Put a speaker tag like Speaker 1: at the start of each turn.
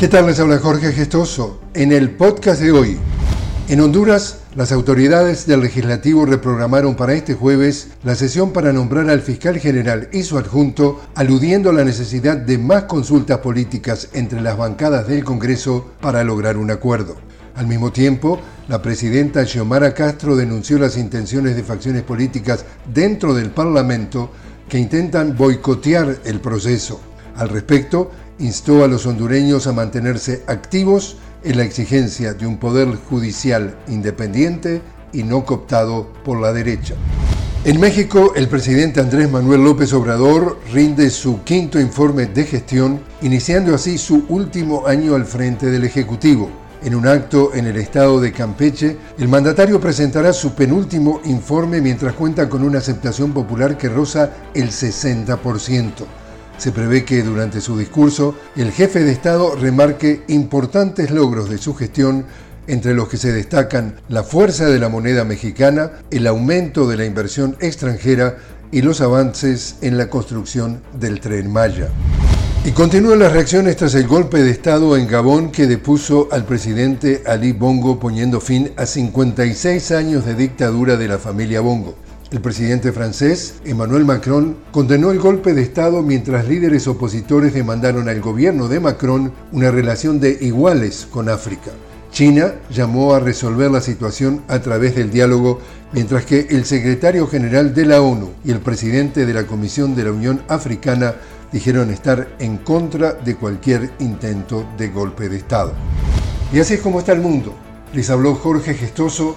Speaker 1: ¿Qué tal? Les habla Jorge Gestoso. En el podcast de hoy, en Honduras, las autoridades del legislativo reprogramaron para este jueves la sesión para nombrar al fiscal general y su adjunto, aludiendo a la necesidad de más consultas políticas entre las bancadas del Congreso para lograr un acuerdo. Al mismo tiempo, la presidenta Xiomara Castro denunció las intenciones de facciones políticas dentro del Parlamento que intentan boicotear el proceso. Al respecto, instó a los hondureños a mantenerse activos en la exigencia de un poder judicial independiente y no cooptado por la derecha. En México, el presidente Andrés Manuel López Obrador rinde su quinto informe de gestión, iniciando así su último año al frente del Ejecutivo. En un acto en el estado de Campeche, el mandatario presentará su penúltimo informe mientras cuenta con una aceptación popular que roza el 60%. Se prevé que durante su discurso el jefe de Estado remarque importantes logros de su gestión, entre los que se destacan la fuerza de la moneda mexicana, el aumento de la inversión extranjera y los avances en la construcción del tren Maya. Y continúan las reacciones tras el golpe de Estado en Gabón que depuso al presidente Ali Bongo poniendo fin a 56 años de dictadura de la familia Bongo. El presidente francés, Emmanuel Macron, condenó el golpe de Estado mientras líderes opositores demandaron al gobierno de Macron una relación de iguales con África. China llamó a resolver la situación a través del diálogo, mientras que el secretario general de la ONU y el presidente de la Comisión de la Unión Africana dijeron estar en contra de cualquier intento de golpe de Estado. Y así es como está el mundo. Les habló Jorge Gestoso